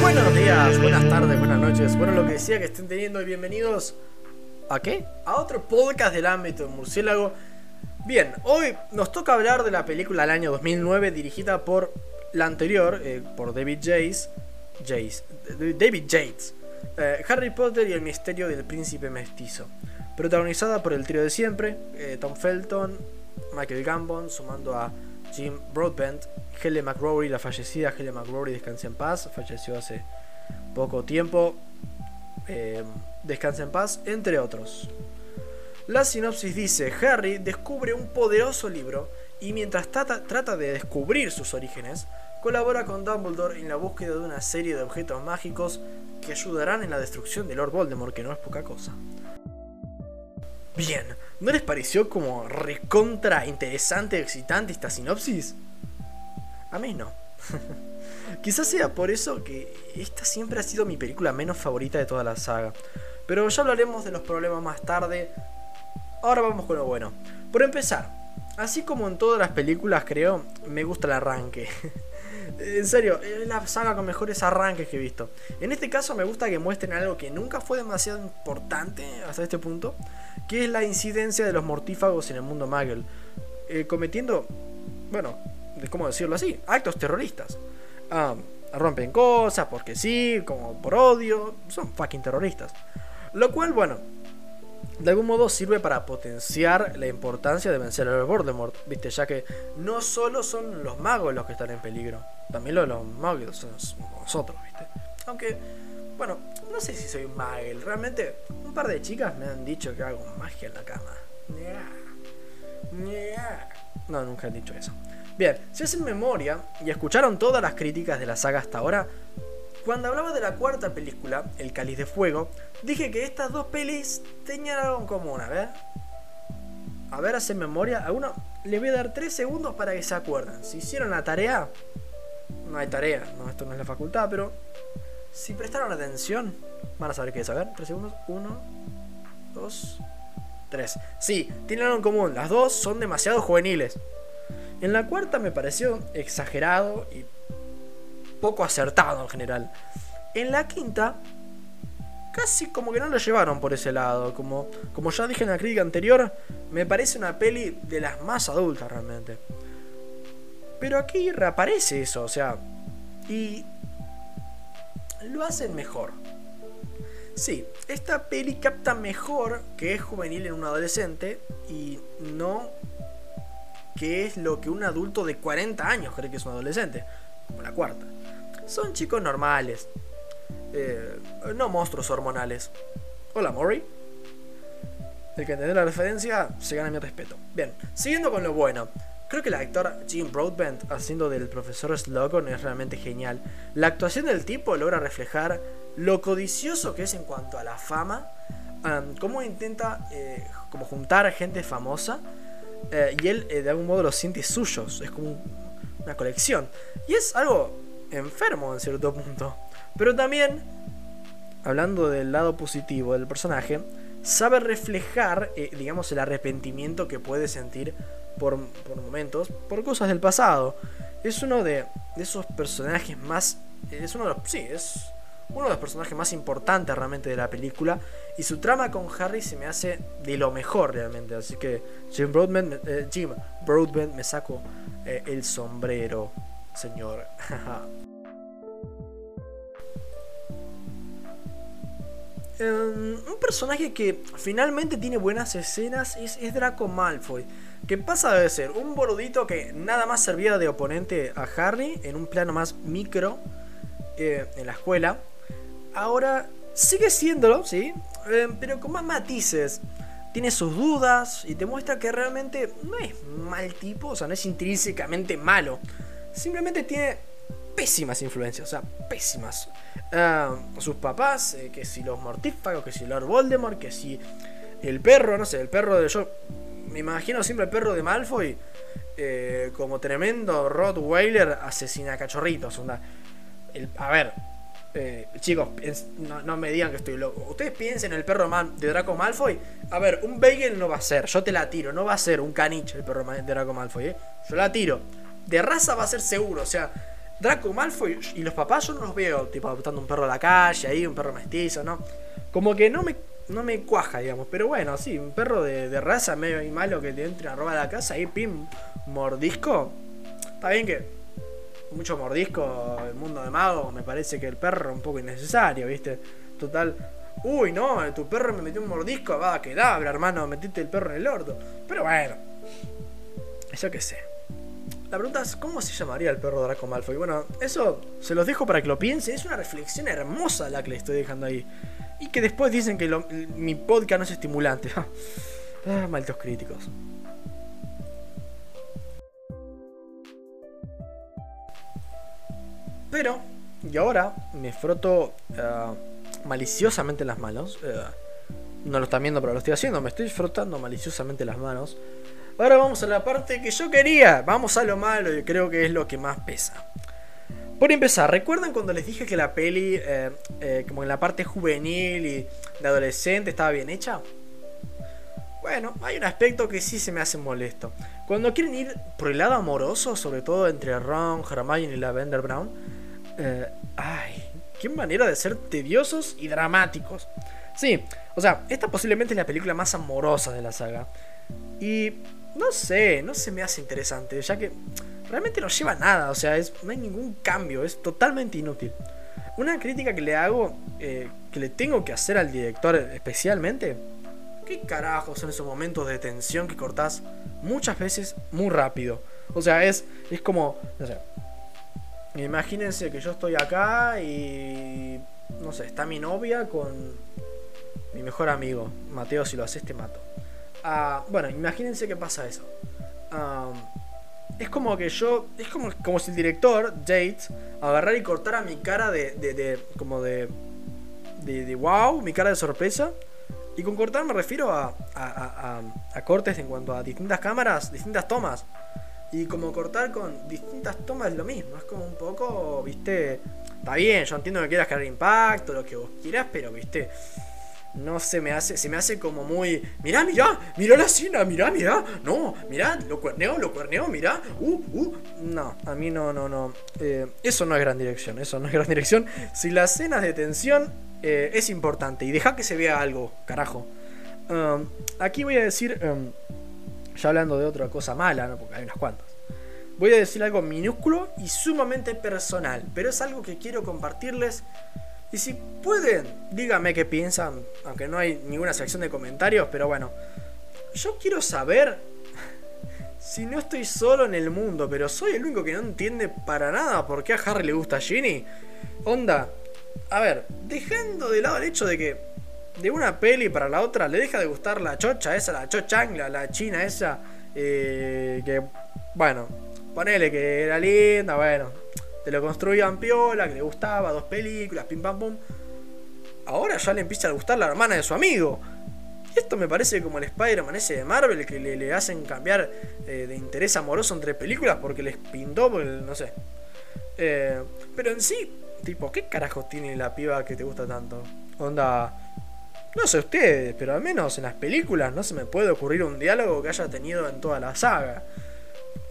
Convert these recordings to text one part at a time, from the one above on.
Buenos días, buenas tardes, buenas noches. Bueno, lo que decía que estén teniendo y bienvenidos. ¿A qué? A otro podcast del ámbito de murciélago. Bien, hoy nos toca hablar de la película del año 2009 dirigida por la anterior, eh, por David Yates. Yates David Yates. Eh, Harry Potter y el misterio del príncipe mestizo. Protagonizada por el trío de siempre, eh, Tom Felton, Michael Gambon, sumando a Jim Broadbent, Helen McRory, la fallecida Helen McRory, descansa en paz, falleció hace poco tiempo, eh, descansa en paz, entre otros. La sinopsis dice, Harry descubre un poderoso libro y mientras trata, trata de descubrir sus orígenes, colabora con Dumbledore en la búsqueda de una serie de objetos mágicos que ayudarán en la destrucción de Lord Voldemort, que no es poca cosa. Bien, ¿no les pareció como recontra interesante, excitante esta sinopsis? A mí no. Quizás sea por eso que esta siempre ha sido mi película menos favorita de toda la saga. Pero ya hablaremos de los problemas más tarde. Ahora vamos con lo bueno. Por empezar, así como en todas las películas creo, me gusta el arranque. En serio, es la saga con mejores arranques que he visto. En este caso me gusta que muestren algo que nunca fue demasiado importante hasta este punto, que es la incidencia de los mortífagos en el mundo Muggle, eh, cometiendo, bueno, ¿cómo decirlo así? Actos terroristas. Ah, rompen cosas porque sí, como por odio, son fucking terroristas. Lo cual, bueno, de algún modo sirve para potenciar la importancia de vencer a Voldemort, ¿viste? Ya que no solo son los magos los que están en peligro, también los, los magos son nosotros, ¿viste? Aunque, bueno, no sé si soy un magel, realmente un par de chicas me han dicho que hago magia en la cama. No, nunca han dicho eso. Bien, si hacen memoria y escucharon todas las críticas de la saga hasta ahora, cuando hablaba de la cuarta película, El Cáliz de Fuego, dije que estas dos pelis tenían algo en común, a ver. A ver, hacen memoria. A uno le voy a dar 3 segundos para que se acuerden. Si hicieron la tarea, no hay tarea, no, esto no es la facultad, pero si prestaron atención, van a saber qué es. A ver, 3 segundos. 1, 2, 3. Sí, tienen algo en común. Las dos son demasiado juveniles. En la cuarta me pareció exagerado y poco acertado en general. En la quinta, casi como que no lo llevaron por ese lado. Como, como ya dije en la crítica anterior, me parece una peli de las más adultas realmente. Pero aquí reaparece eso, o sea, y lo hacen mejor. Sí, esta peli capta mejor que es juvenil en un adolescente y no que es lo que un adulto de 40 años cree que es un adolescente, como la cuarta. Son chicos normales. Eh, no monstruos hormonales. Hola, Mori. El que entiende la referencia se gana mi respeto. Bien, siguiendo con lo bueno. Creo que el actor Jim Broadbent haciendo del profesor Slogan es realmente genial. La actuación del tipo logra reflejar lo codicioso que es en cuanto a la fama, cómo intenta eh, como juntar a gente famosa eh, y él de algún modo los siente suyos, es como una colección. Y es algo enfermo en cierto punto. Pero también, hablando del lado positivo del personaje, sabe reflejar, eh, digamos, el arrepentimiento que puede sentir por, momentos, por cosas del pasado. Es uno de, esos personajes más... Es uno de. Sí, es uno de los personajes más importantes realmente de la película. Y su trama con Harry se me hace de lo mejor realmente. Así que Jim Broadbent, eh, Jim Broadbent me saco eh, el sombrero señor. Em, un personaje que finalmente tiene buenas escenas es, Draco Malfoy, que pasa de ser un boludito que nada más servía de oponente a Harry en un plano más micro eh, en la escuela. Ahora sigue siéndolo, sí, em, pero con más matices. Tiene sus dudas y te muestra que realmente no es mal tipo, o sea, no es intrínsecamente malo simplemente tiene pésimas influencias, o sea, pésimas. Ah, sus papás, eh, que si los mortífagos, que si Lord Voldemort, que si el perro, no sé, el perro de yo. Me imagino siempre el perro de Malfoy eh, como tremendo Rottweiler asesina cachorritos. Onda. El, a ver, eh, chicos, no, me digan que estoy loco. Ustedes piensen en el perro man de Draco Malfoy. A ver, un bagel no va a ser, yo te la tiro, no va a ser un caniche el perro de Draco Malfoy. Yo la tiro. De raza va a ser seguro, o sea, Draco Malfoy y los papás yo no los veo, tipo, adoptando un perro a la calle, ahí, un perro mestizo, ¿no? Como que no me, no me cuaja, digamos. Pero bueno, sí, un perro de, raza medio y malo que te entre a robar la casa, ahí, pim, mordisco. Está bien que mucho mordisco el mundo de magos. Me parece que el perro un poco innecesario, ¿viste? Total. Uy, no, tu perro me metió un mordisco. Va, a quedar, hermano. Metiste el perro en el orto. Pero bueno. Eso que sé. La pregunta es, ¿cómo se llamaría el perro Draco Malfoy? Bueno, eso se los dejo para que lo piensen. Es una reflexión hermosa la que le estoy dejando ahí. Y que después dicen que mi podcast no es estimulante. ah, malditos críticos. Pero, y ahora me froto uh, maliciosamente las manos. Uh, no lo están viendo, pero lo estoy haciendo. Me estoy frotando maliciosamente las manos. Ahora vamos a la parte que yo quería. Vamos a lo malo y creo que es lo que más pesa. Por empezar, ¿recuerdan cuando les dije que la peli, eh, eh, como en la parte juvenil y de adolescente, estaba bien hecha? Bueno, hay un aspecto que sí se me hace molesto. Cuando quieren ir por el lado amoroso, sobre todo entre Ron, Hermione y Lavender Brown, eh, ay, qué manera de ser tediosos y dramáticos. Sí, o sea, esta posiblemente es la película más amorosa de la saga. Y no sé, no se me hace interesante, ya que realmente no lleva nada, o sea, no hay ningún cambio, es totalmente inútil. Una crítica que le hago, eh, que le tengo que hacer al director especialmente, ¿qué carajo son esos momentos de tensión que cortás muchas veces muy rápido? O sea, es, es como, no sé, Imagínense que yo estoy acá y. No sé, está mi novia con mi mejor amigo. Mateo, si lo haces, te mato. Ah, bueno, imagínense que pasa eso. es como que yo. Es como, como si el director, Jade, agarrara y cortara mi cara de. de, como de, de, wow, mi cara de sorpresa. Y con cortar me refiero a, a, a cortes en cuanto a distintas cámaras, distintas tomas. Y como cortar con distintas tomas es lo mismo. Es como un poco, viste. Está bien, yo entiendo que quieras crear impacto, lo que vos quieras, pero viste. No se me hace, se me hace como muy. Mirá, mirá, mirá la escena, mirá, mirá. No, mirá, lo cuerneo, lo cuerneo, mirá. Uh, uh. No, a mí no, no, no. Eh, eso no es gran dirección, eso no es gran dirección. Si las escenas de tensión eh, es importante y deja que se vea algo, carajo. Um, aquí voy a decir. Um, ya hablando de otra cosa mala, ¿no? porque hay unas cuantas. Voy a decir algo minúsculo y sumamente personal, pero es algo que quiero compartirles. Y si pueden, díganme qué piensan, aunque no hay ninguna sección de comentarios, pero bueno. Yo quiero saber si no estoy solo en el mundo, pero soy el único que no entiende para nada por qué a Harry le gusta Ginny. Onda, a ver, dejando de lado el hecho de que de una peli para la otra le deja de gustar la chocha esa, la chochangla, la china esa, eh, que, bueno, ponele que era linda, bueno, te lo construían piola, que le gustaba, dos películas, pim pam pum. Ahora ya le empieza a gustar la hermana de su amigo. Y esto me parece como el Spider-Man ese de Marvel que le, hacen cambiar eh, de interés amoroso entre películas porque les pintó, no sé. Eh, pero en sí, tipo, ¿qué carajos tiene la piba que te gusta tanto? Onda, no sé ustedes, pero al menos en las películas no se me puede ocurrir un diálogo que haya tenido en toda la saga.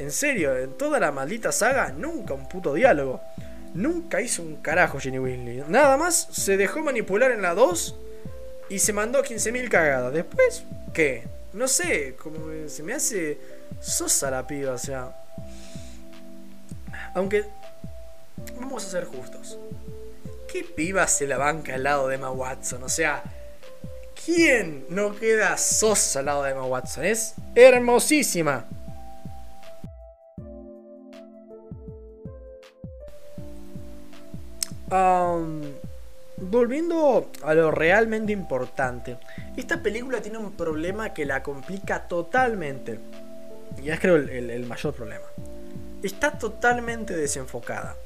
En serio, en toda la maldita saga, nunca un puto diálogo. Nunca hizo un carajo Jenny Weasley. Nada más se dejó manipular en la 2 y se mandó 15.000 cagadas. Después, ¿qué? No sé, como se me hace sosa la piba, o sea. Aunque, vamos a ser justos. ¿Qué piba se la banca al lado de Emma Watson? O sea, ¿Quién no queda sosa al lado de Emma Watson? Es hermosísima. Volviendo a lo realmente importante. Esta película tiene un problema que la complica totalmente. Y es creo el, el mayor problema. Está totalmente desenfocada.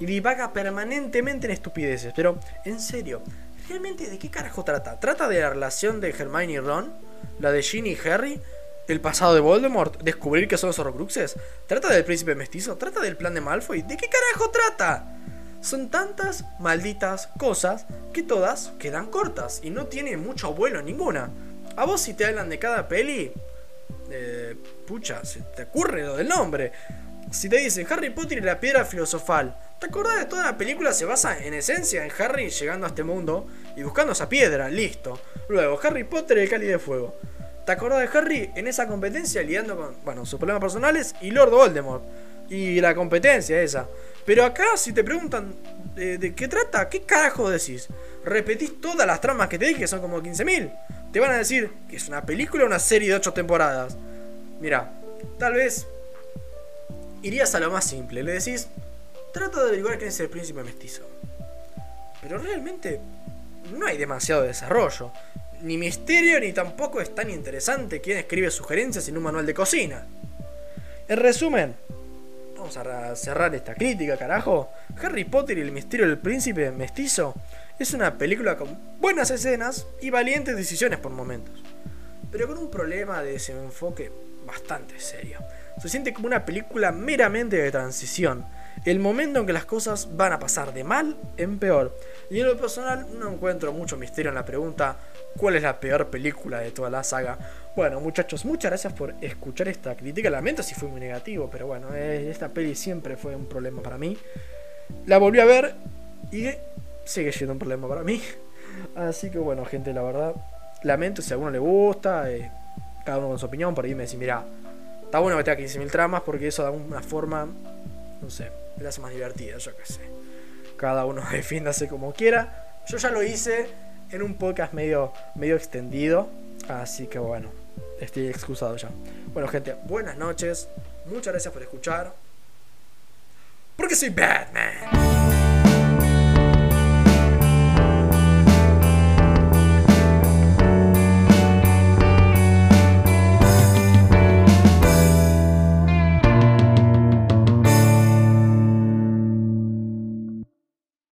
Y divaga permanentemente en estupideces. Pero, en serio, ¿Realmente de qué carajo trata? ¿Trata de la relación de Hermione y Ron? ¿La de Ginny y Harry? ¿El pasado de Voldemort? ¿Descubrir que son los Horrocruxes? ¿Trata del príncipe mestizo? ¿Trata del plan de Malfoy? ¿De qué carajo trata? Son tantas malditas cosas que todas quedan cortas y no tiene mucho vuelo ninguna. A vos si te hablan de cada peli, eh, pucha, se te ocurre lo del nombre. Si te dicen Harry Potter y la piedra filosofal, ¿te acordás de toda la película se basa en esencia en Harry llegando a este mundo y buscando esa piedra? Listo. Luego, Harry Potter y el cáliz de fuego. ¿Te acordás de Harry en esa competencia lidiando con, bueno, sus problemas personales y Lord Voldemort? Y la competencia esa. Pero acá, si te preguntan de, qué trata, ¿qué carajo decís? Repetís todas las tramas que te dije, son como 15.000. Te van a decir que es una película o una serie de 8 temporadas. Mira, tal vez irías a lo más simple. Le decís, trata de averiguar quién es el príncipe mestizo. Pero realmente no hay demasiado desarrollo. Ni misterio, ni tampoco es tan interesante quién escribe sugerencias en un manual de cocina. En resumen, vamos a cerrar esta crítica, carajo. Harry Potter y el misterio del príncipe mestizo es una película con buenas escenas y valientes decisiones por momentos, pero con un problema de desenfoque bastante serio. Se siente como una película meramente de transición, el momento en que las cosas van a pasar de mal en peor. Y en lo personal no encuentro mucho misterio en la pregunta ¿cuál es la peor película de toda la saga? Bueno muchachos, muchas gracias por escuchar esta crítica. Lamento si fue muy negativo, pero bueno, eh, esta peli siempre fue un problema para mí. La volví a ver y sigue siendo un problema para mí. Así que bueno, gente, la verdad, lamento si a alguno le gusta, eh, cada uno con su opinión, por ahí me decís, mira, está bueno que tenga 15.000 tramas porque eso da una forma, no sé, le hace más divertida, yo qué sé. Cada uno defiéndase como quiera. Yo ya lo hice en un podcast medio, medio extendido, así que bueno, estoy excusado ya. Bueno, gente, buenas noches, muchas gracias por escuchar. Porque soy Batman.